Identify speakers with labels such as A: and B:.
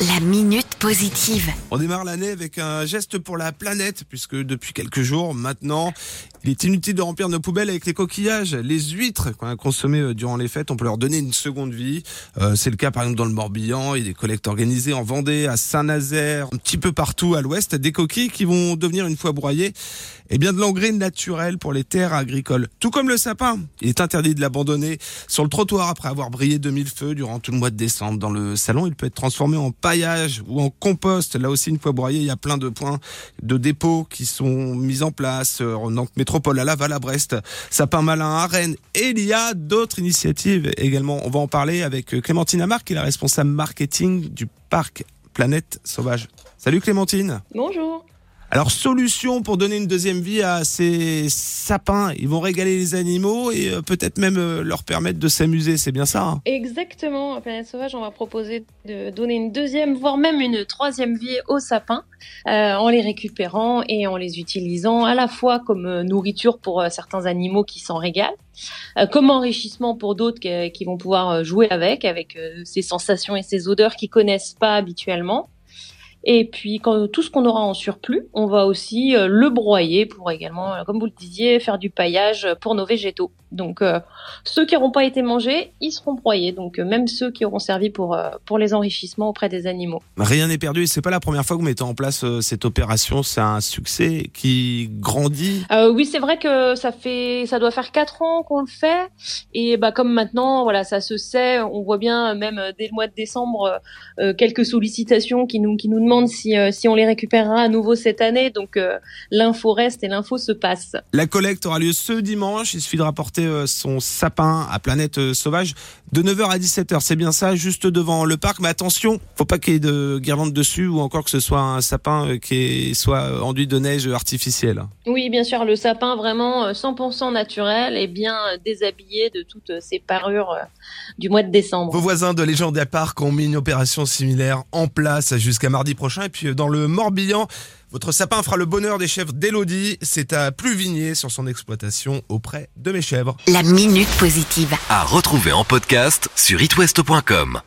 A: La minute positive.
B: On démarre l'année avec un geste pour la planète, puisque depuis quelques jours maintenant, il est inutile de remplir nos poubelles avec les coquillages. Les huîtres qu'on a consommées euh, durant les fêtes, on peut leur donner une seconde vie. Euh, c'est le cas par exemple dans le Morbihan, il y a des collectes organisées en Vendée, à Saint-Nazaire, un petit peu partout à l'ouest, des coquilles qui vont devenir une fois broyées, et bien de l'engrais naturel pour les terres agricoles. Tout comme le sapin, il est interdit de l'abandonner sur le trottoir après avoir brillé de mille feux durant tout le mois de décembre. Dans le salon, il peut être transformé en paillage ou en compost. Là aussi, une fois broyé, il y a plein de points de dépôt qui sont mis en place euh, en à Laval, à Brest, Sapin Malin à Rennes. Et il y a d'autres initiatives également. On va en parler avec euh, Clémentine Amar, qui est la responsable marketing du parc Planète Sauvage. Salut Clémentine.
C: Bonjour.
B: Alors, solution pour donner une deuxième vie à ces sapins. Ils vont régaler les animaux et euh, peut-être même euh, leur permettre de s'amuser. C'est bien ça hein?
C: Exactement. À Planète Sauvage, on va proposer de donner une deuxième, voire même une troisième vie aux sapins euh, en les récupérant et en les utilisant à la fois comme euh, nourriture pour certains animaux qui s'en régalent, euh, comme enrichissement pour d'autres qui vont pouvoir jouer avec, avec ces sensations et ces odeurs qu'ils connaissent pas habituellement. Et puis, quand, tout ce qu'on aura en surplus, on va aussi euh, le broyer pour également, euh, comme vous le disiez, faire du paillage pour nos végétaux. Donc, euh, ceux qui n'auront pas été mangés, ils seront broyés. Donc, même ceux qui auront servi pour, pour les enrichissements auprès des animaux.
B: Rien n'est perdu. Et c'est pas la première fois que vous mettez en place cette opération. C'est un succès qui grandit.
C: oui, c'est vrai que ça fait, ça doit faire quatre ans qu'on le fait. Et bah, comme maintenant, voilà, ça se sait. On voit bien, même dès le mois de décembre, quelques sollicitations qui nous, qui nous demandent si, euh, si on les récupérera à nouveau cette année. Donc euh, l'info reste et l'info se passe.
B: La collecte aura lieu ce dimanche. Il suffit de rapporter euh, son sapin à Planète Sauvage de 9h à 17h. C'est bien ça, juste devant le parc. Mais attention, faut pas qu'il y ait de guirlandes dessus ou encore que ce soit un sapin qui soit enduit de neige artificielle.
C: Oui, bien sûr, le sapin vraiment 100% naturel et bien déshabillé de toutes ces parures du mois de décembre.
B: Vos voisins de Légendaire Park ont mis une opération similaire en place jusqu'à mardi prochain et puis euh, dans le Morbihan, votre sapin fera le bonheur des chèvres d'Elodie. C'est à Pluvigné sur son exploitation auprès de mes chèvres.
A: La minute positive.
D: À retrouver en podcast sur itwest.com.